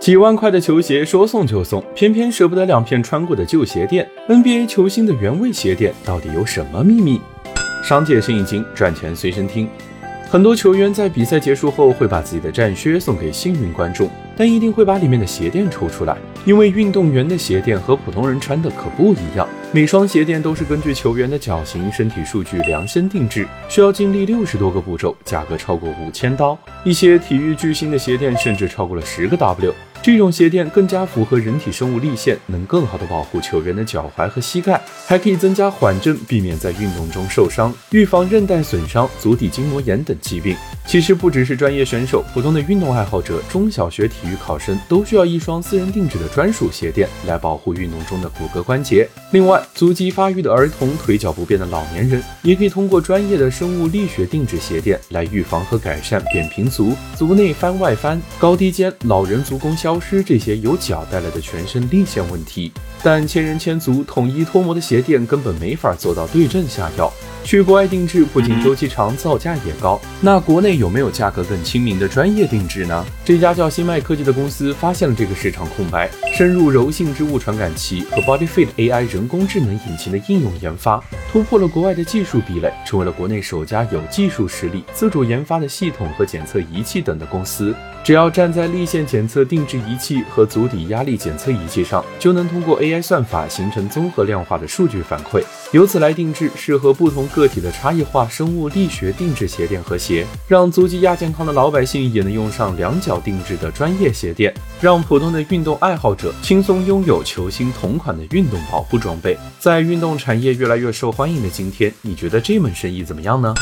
几万块的球鞋说送就送，偏偏舍不得两片穿过的旧鞋垫。NBA 球星的原味鞋垫到底有什么秘密？商界生意经，赚钱随身听。很多球员在比赛结束后会把自己的战靴送给幸运观众，但一定会把里面的鞋垫抽出来，因为运动员的鞋垫和普通人穿的可不一样。每双鞋垫都是根据球员的脚型、身体数据量身定制，需要经历六十多个步骤，价格超过五千刀。一些体育巨星的鞋垫甚至超过了十个 W。这种鞋垫更加符合人体生物力线，能更好的保护球员的脚踝和膝盖，还可以增加缓震，避免在运动中受伤，预防韧带损伤、足底筋膜炎等疾病。其实不只是专业选手，普通的运动爱好者、中小学体育考生都需要一双私人定制的专属鞋垫来保护运动中的骨骼关节。另外，足肌发育的儿童、腿脚不便的老年人，也可以通过专业的生物力学定制鞋垫来预防和改善扁平足、足内翻外翻、高低肩、老人足弓消失这些由脚带来的全身力线问题。但千人千足、统一脱模的鞋垫根本没法做到对症下药。去国外定制不仅周期长，造价也高。那国内有没有价格更亲民的专业定制呢？这家叫新迈科技的公司发现了这个市场空白，深入柔性织物传感器和 BodyFit AI 人工智能引擎的应用研发，突破了国外的技术壁垒，成为了国内首家有技术实力、自主研发的系统和检测仪器等的公司。只要站在立线检测定制仪器和足底压力检测仪器上，就能通过 AI 算法形成综合量化的数据反馈，由此来定制适合不同个体的差异化生物力学定制鞋垫和鞋，让足肌亚健康的老百姓也能用上量脚定制的专业鞋垫，让普通的运动爱好者轻松拥有球星同款的运动保护装备。在运动产业越来越受欢迎的今天，你觉得这门生意怎么样呢？